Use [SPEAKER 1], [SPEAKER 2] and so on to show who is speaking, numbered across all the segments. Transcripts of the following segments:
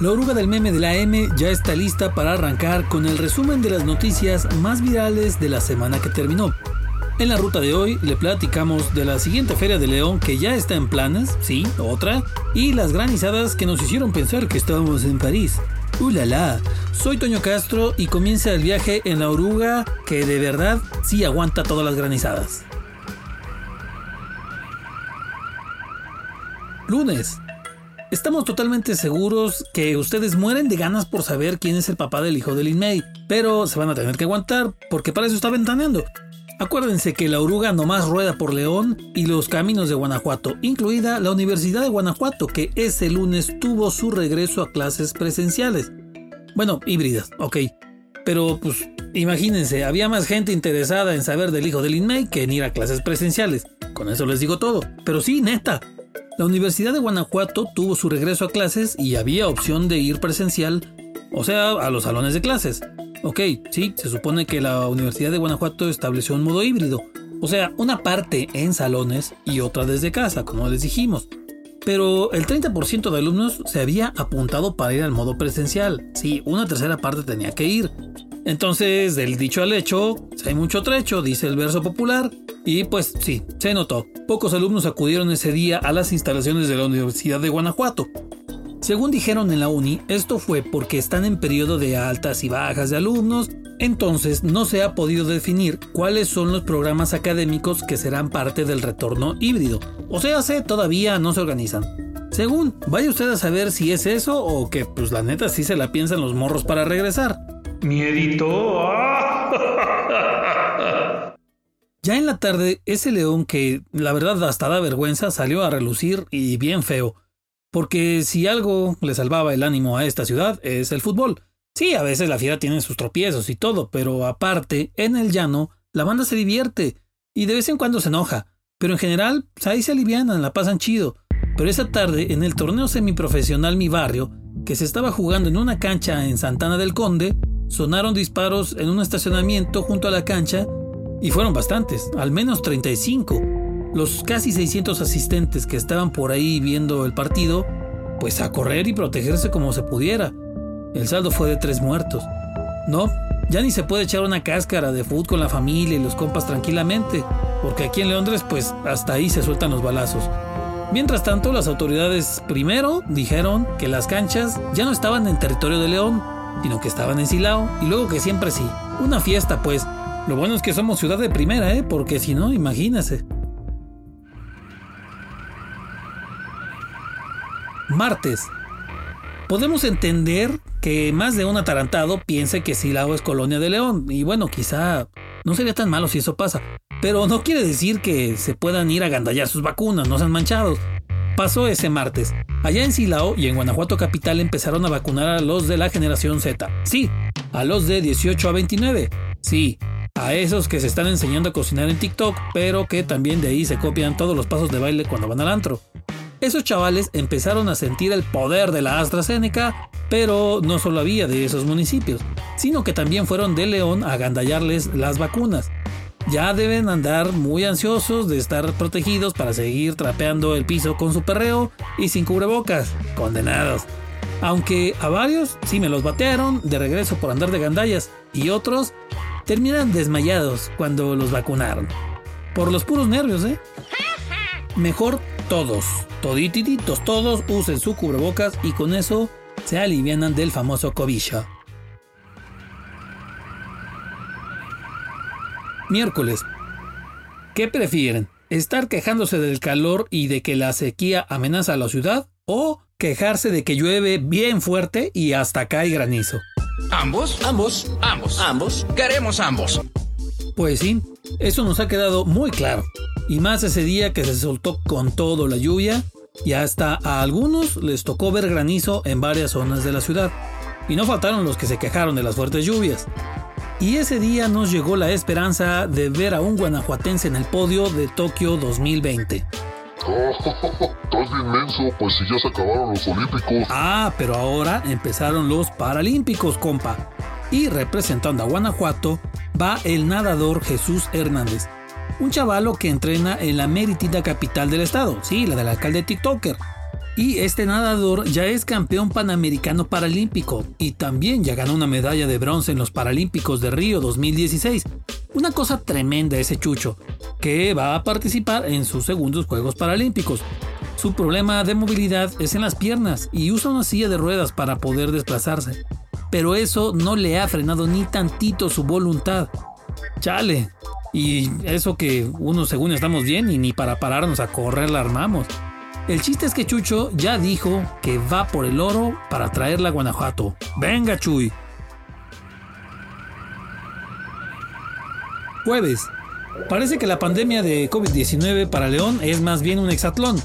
[SPEAKER 1] La oruga del meme de la M ya está lista para arrancar con el resumen de las noticias más virales de la semana que terminó. En la ruta de hoy le platicamos de la siguiente Feria de León que ya está en planes, sí, otra, y las granizadas que nos hicieron pensar que estábamos en París. ¡Ulala! Soy Toño Castro y comienza el viaje en la oruga que de verdad sí aguanta todas las granizadas. Lunes. Estamos totalmente seguros que ustedes mueren de ganas por saber quién es el papá del hijo de Lin May, pero se van a tener que aguantar porque para eso está ventaneando. Acuérdense que la oruga nomás rueda por León y los caminos de Guanajuato, incluida la Universidad de Guanajuato, que ese lunes tuvo su regreso a clases presenciales. Bueno, híbridas, ok. Pero pues imagínense, había más gente interesada en saber del hijo de Lin May que en ir a clases presenciales. Con eso les digo todo. Pero sí, neta, la Universidad de Guanajuato tuvo su regreso a clases y había opción de ir presencial, o sea, a los salones de clases. Ok, sí, se supone que la Universidad de Guanajuato estableció un modo híbrido, o sea, una parte en salones y otra desde casa, como les dijimos. Pero el 30% de alumnos se había apuntado para ir al modo presencial. Sí, una tercera parte tenía que ir. Entonces, del dicho al hecho, hay mucho trecho, dice el verso popular, y pues sí, se notó. Pocos alumnos acudieron ese día a las instalaciones de la Universidad de Guanajuato. Según dijeron en la uni, esto fue porque están en periodo de altas y bajas de alumnos, entonces no se ha podido definir cuáles son los programas académicos que serán parte del retorno híbrido. O sea, se todavía no se organizan. Según, vaya usted a saber si es eso o que pues la neta sí se la piensan los morros para regresar.
[SPEAKER 2] Miedito.
[SPEAKER 1] Ya en la tarde, ese león que la verdad hasta da vergüenza salió a relucir y bien feo. Porque si algo le salvaba el ánimo a esta ciudad es el fútbol. Sí, a veces la fiera tiene sus tropiezos y todo, pero aparte, en el llano, la banda se divierte y de vez en cuando se enoja. Pero en general, pues, ahí se alivianan, la pasan chido. Pero esa tarde, en el torneo semiprofesional Mi Barrio, que se estaba jugando en una cancha en Santana del Conde, sonaron disparos en un estacionamiento junto a la cancha y fueron bastantes, al menos 35. Los casi 600 asistentes que estaban por ahí viendo el partido, pues a correr y protegerse como se pudiera. El saldo fue de tres muertos. No, ya ni se puede echar una cáscara de fútbol con la familia y los compas tranquilamente, porque aquí en Londres pues hasta ahí se sueltan los balazos. Mientras tanto, las autoridades primero dijeron que las canchas ya no estaban en territorio de León, sino que estaban en Silao, y luego que siempre sí. Una fiesta pues, lo bueno es que somos ciudad de primera, ¿eh? Porque si no, imagínese. Martes. Podemos entender que más de un atarantado piense que Silao es colonia de León. Y bueno, quizá no sería tan malo si eso pasa. Pero no quiere decir que se puedan ir a gandallar sus vacunas, no sean manchados. Pasó ese martes. Allá en Silao y en Guanajuato Capital empezaron a vacunar a los de la generación Z. Sí, a los de 18 a 29. Sí, a esos que se están enseñando a cocinar en TikTok, pero que también de ahí se copian todos los pasos de baile cuando van al antro. Esos chavales empezaron a sentir el poder de la AstraZeneca, pero no solo había de esos municipios, sino que también fueron de León a gandallarles las vacunas. Ya deben andar muy ansiosos de estar protegidos para seguir trapeando el piso con su perreo y sin cubrebocas. Condenados. Aunque a varios sí me los batearon de regreso por andar de gandallas y otros terminan desmayados cuando los vacunaron. Por los puros nervios, ¿eh? Mejor todos, todititos, todos usen su cubrebocas y con eso se alivianan del famoso cobicho. Miércoles. ¿Qué prefieren? ¿Estar quejándose del calor y de que la sequía amenaza a la ciudad? ¿O quejarse de que llueve bien fuerte y hasta cae granizo?
[SPEAKER 3] ¿Ambos? Ambos. Ambos. Ambos. Queremos ambos.
[SPEAKER 1] Pues sí, eso nos ha quedado muy claro. Y más ese día que se soltó con todo la lluvia y hasta a algunos les tocó ver granizo en varias zonas de la ciudad. Y no faltaron los que se quejaron de las fuertes lluvias. Y ese día nos llegó la esperanza de ver a un guanajuatense en el podio de Tokio 2020. Ah, pero ahora empezaron los Paralímpicos, compa. Y representando a Guanajuato va el nadador Jesús Hernández, un chavalo que entrena en la meritita capital del estado, sí, la del alcalde TikToker. Y este nadador ya es campeón panamericano paralímpico y también ya ganó una medalla de bronce en los Paralímpicos de Río 2016. Una cosa tremenda ese Chucho, que va a participar en sus segundos Juegos Paralímpicos. Su problema de movilidad es en las piernas y usa una silla de ruedas para poder desplazarse. Pero eso no le ha frenado ni tantito su voluntad. Chale. Y eso que uno según estamos bien y ni para pararnos a correr la armamos. El chiste es que Chucho ya dijo que va por el oro para traerla a Guanajuato. Venga, Chuy. Jueves. Parece que la pandemia de COVID-19 para León es más bien un hexatlón.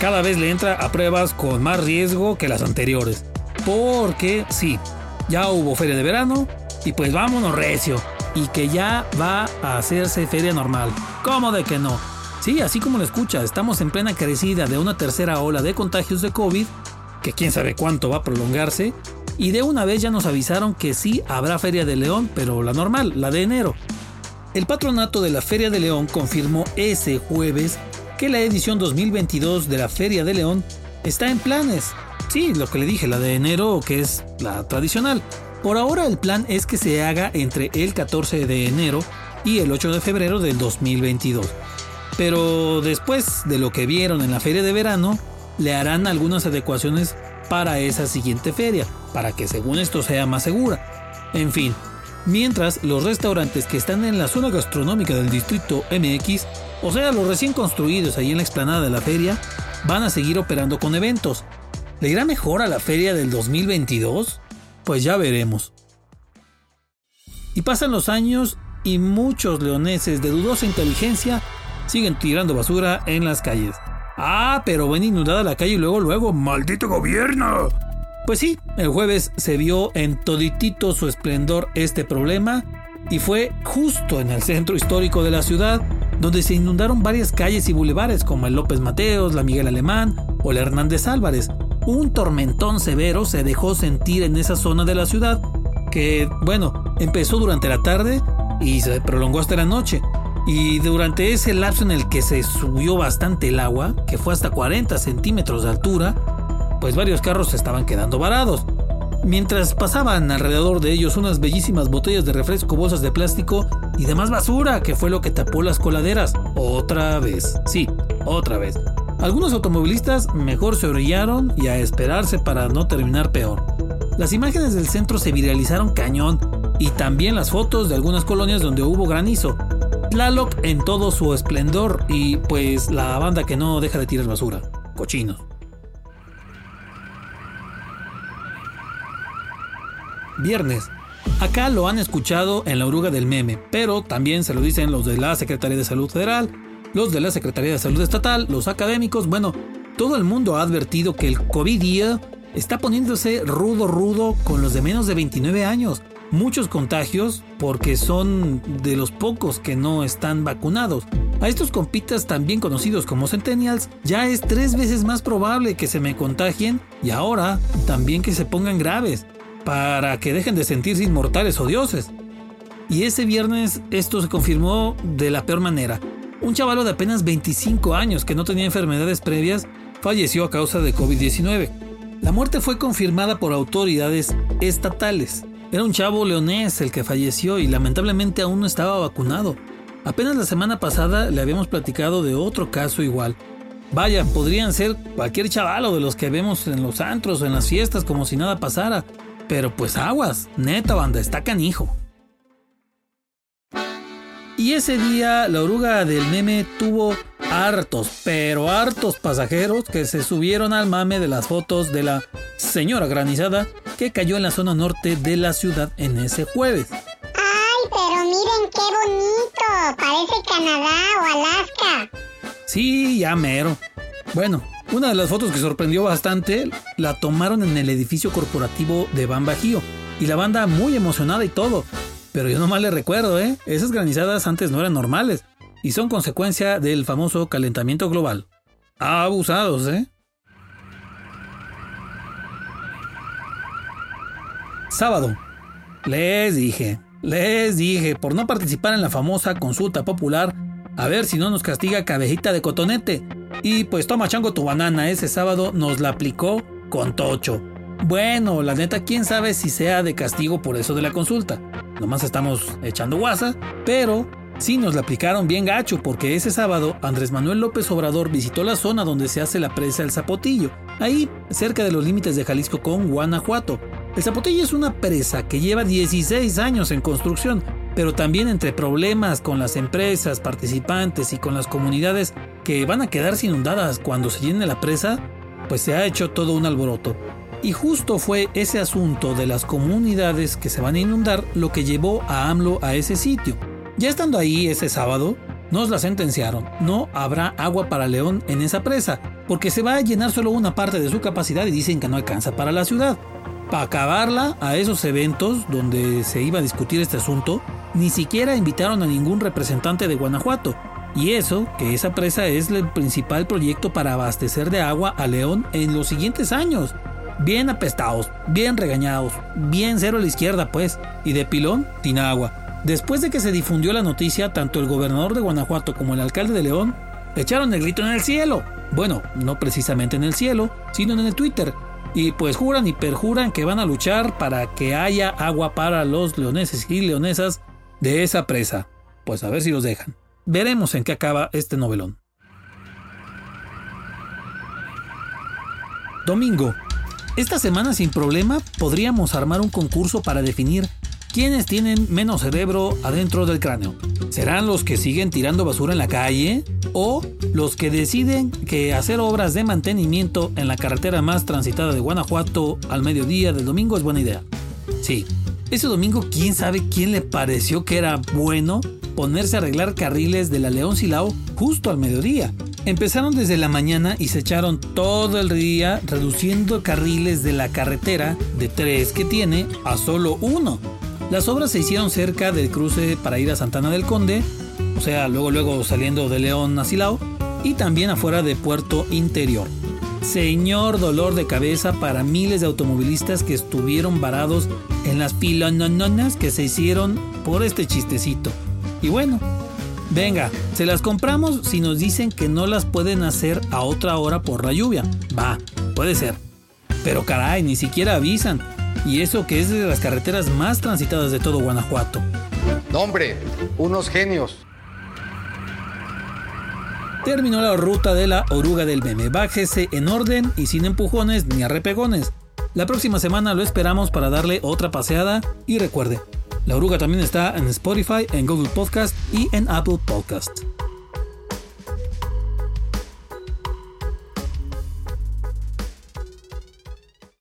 [SPEAKER 1] Cada vez le entra a pruebas con más riesgo que las anteriores. Porque sí, ya hubo feria de verano y pues vámonos recio. Y que ya va a hacerse feria normal. ¿Cómo de que no? Sí, así como lo escucha, estamos en plena crecida de una tercera ola de contagios de COVID, que quién sabe cuánto va a prolongarse, y de una vez ya nos avisaron que sí habrá Feria de León, pero la normal, la de enero. El patronato de la Feria de León confirmó ese jueves que la edición 2022 de la Feria de León está en planes. Sí, lo que le dije, la de enero, que es la tradicional. Por ahora el plan es que se haga entre el 14 de enero y el 8 de febrero del 2022. Pero después de lo que vieron en la feria de verano, le harán algunas adecuaciones para esa siguiente feria, para que según esto sea más segura. En fin, mientras los restaurantes que están en la zona gastronómica del distrito MX, o sea, los recién construidos ahí en la explanada de la feria, van a seguir operando con eventos. ¿Le irá mejor a la feria del 2022? Pues ya veremos. Y pasan los años y muchos leoneses de dudosa inteligencia siguen tirando basura en las calles. Ah, pero ven inundada la calle y luego, luego, ¡maldito gobierno! Pues sí, el jueves se vio en toditito su esplendor este problema y fue justo en el centro histórico de la ciudad donde se inundaron varias calles y bulevares como el López Mateos, la Miguel Alemán o la Hernández Álvarez. Un tormentón severo se dejó sentir en esa zona de la ciudad que, bueno, empezó durante la tarde y se prolongó hasta la noche. Y durante ese lapso en el que se subió bastante el agua, que fue hasta 40 centímetros de altura, pues varios carros se estaban quedando varados. Mientras pasaban alrededor de ellos unas bellísimas botellas de refresco, bolsas de plástico y demás basura, que fue lo que tapó las coladeras. Otra vez, sí, otra vez. Algunos automovilistas mejor se orillaron y a esperarse para no terminar peor. Las imágenes del centro se viralizaron cañón y también las fotos de algunas colonias donde hubo granizo, Tlaloc en todo su esplendor y pues la banda que no deja de tirar basura. Cochinos. Viernes. Acá lo han escuchado en la oruga del meme, pero también se lo dicen los de la Secretaría de Salud Federal, los de la Secretaría de Salud Estatal, los académicos, bueno, todo el mundo ha advertido que el COVID día está poniéndose rudo rudo con los de menos de 29 años muchos contagios porque son de los pocos que no están vacunados. A estos compitas también conocidos como centennials ya es tres veces más probable que se me contagien y ahora también que se pongan graves para que dejen de sentirse inmortales o dioses. Y ese viernes esto se confirmó de la peor manera. Un chavalo de apenas 25 años que no tenía enfermedades previas falleció a causa de COVID-19. La muerte fue confirmada por autoridades estatales. Era un chavo leonés el que falleció y lamentablemente aún no estaba vacunado. Apenas la semana pasada le habíamos platicado de otro caso igual. Vaya, podrían ser cualquier chavalo de los que vemos en los antros o en las fiestas como si nada pasara. Pero pues aguas, neta banda, está canijo. Y ese día la oruga del meme tuvo hartos, pero hartos pasajeros que se subieron al mame de las fotos de la señora granizada que cayó en la zona norte de la ciudad en ese jueves.
[SPEAKER 2] ¡Ay, pero miren qué bonito! Parece Canadá o Alaska.
[SPEAKER 1] Sí, ya mero. Bueno, una de las fotos que sorprendió bastante la tomaron en el edificio corporativo de Bajío. Y la banda muy emocionada y todo. Pero yo nomás le recuerdo, ¿eh? Esas granizadas antes no eran normales. Y son consecuencia del famoso calentamiento global. Abusados, ¿eh? Sábado. Les dije, les dije, por no participar en la famosa consulta popular, a ver si no nos castiga cabejita de cotonete. Y pues toma chango tu banana, ese sábado nos la aplicó con tocho. Bueno, la neta, quién sabe si sea de castigo por eso de la consulta. Nomás estamos echando guasa, pero sí nos la aplicaron bien gacho porque ese sábado Andrés Manuel López Obrador visitó la zona donde se hace la presa El Zapotillo, ahí cerca de los límites de Jalisco con Guanajuato. El Zapotillo es una presa que lleva 16 años en construcción, pero también entre problemas con las empresas, participantes y con las comunidades que van a quedarse inundadas cuando se llene la presa, pues se ha hecho todo un alboroto. Y justo fue ese asunto de las comunidades que se van a inundar lo que llevó a AMLO a ese sitio. Ya estando ahí ese sábado, nos la sentenciaron. No habrá agua para León en esa presa, porque se va a llenar solo una parte de su capacidad y dicen que no alcanza para la ciudad. Para acabarla, a esos eventos donde se iba a discutir este asunto, ni siquiera invitaron a ningún representante de Guanajuato. Y eso, que esa presa es el principal proyecto para abastecer de agua a León en los siguientes años bien apestados, bien regañados, bien cero a la izquierda pues, y de pilón, sin agua. Después de que se difundió la noticia, tanto el gobernador de Guanajuato como el alcalde de León echaron el grito en el cielo. Bueno, no precisamente en el cielo, sino en el Twitter. Y pues juran y perjuran que van a luchar para que haya agua para los leoneses y leonesas de esa presa. Pues a ver si los dejan. Veremos en qué acaba este novelón. Domingo, esta semana sin problema podríamos armar un concurso para definir quiénes tienen menos cerebro adentro del cráneo. ¿Serán los que siguen tirando basura en la calle? ¿O los que deciden que hacer obras de mantenimiento en la carretera más transitada de Guanajuato al mediodía del domingo es buena idea? Sí, ese domingo quién sabe quién le pareció que era bueno ponerse a arreglar carriles de la León Silao justo al mediodía. Empezaron desde la mañana y se echaron todo el día reduciendo carriles de la carretera de tres que tiene a solo uno. Las obras se hicieron cerca del cruce para ir a Santana del Conde, o sea, luego luego saliendo de León a Silao, y también afuera de Puerto Interior. Señor dolor de cabeza para miles de automovilistas que estuvieron varados en las pilonononas que se hicieron por este chistecito. Y bueno, Venga, se las compramos si nos dicen que no las pueden hacer a otra hora por la lluvia. Va, puede ser. Pero caray, ni siquiera avisan. Y eso que es de las carreteras más transitadas de todo Guanajuato.
[SPEAKER 4] hombre, unos genios.
[SPEAKER 1] Terminó la ruta de la oruga del meme. Bájese en orden y sin empujones ni arrepegones. La próxima semana lo esperamos para darle otra paseada y recuerde, la oruga también está en Spotify, en Google Podcast y en Apple Podcast.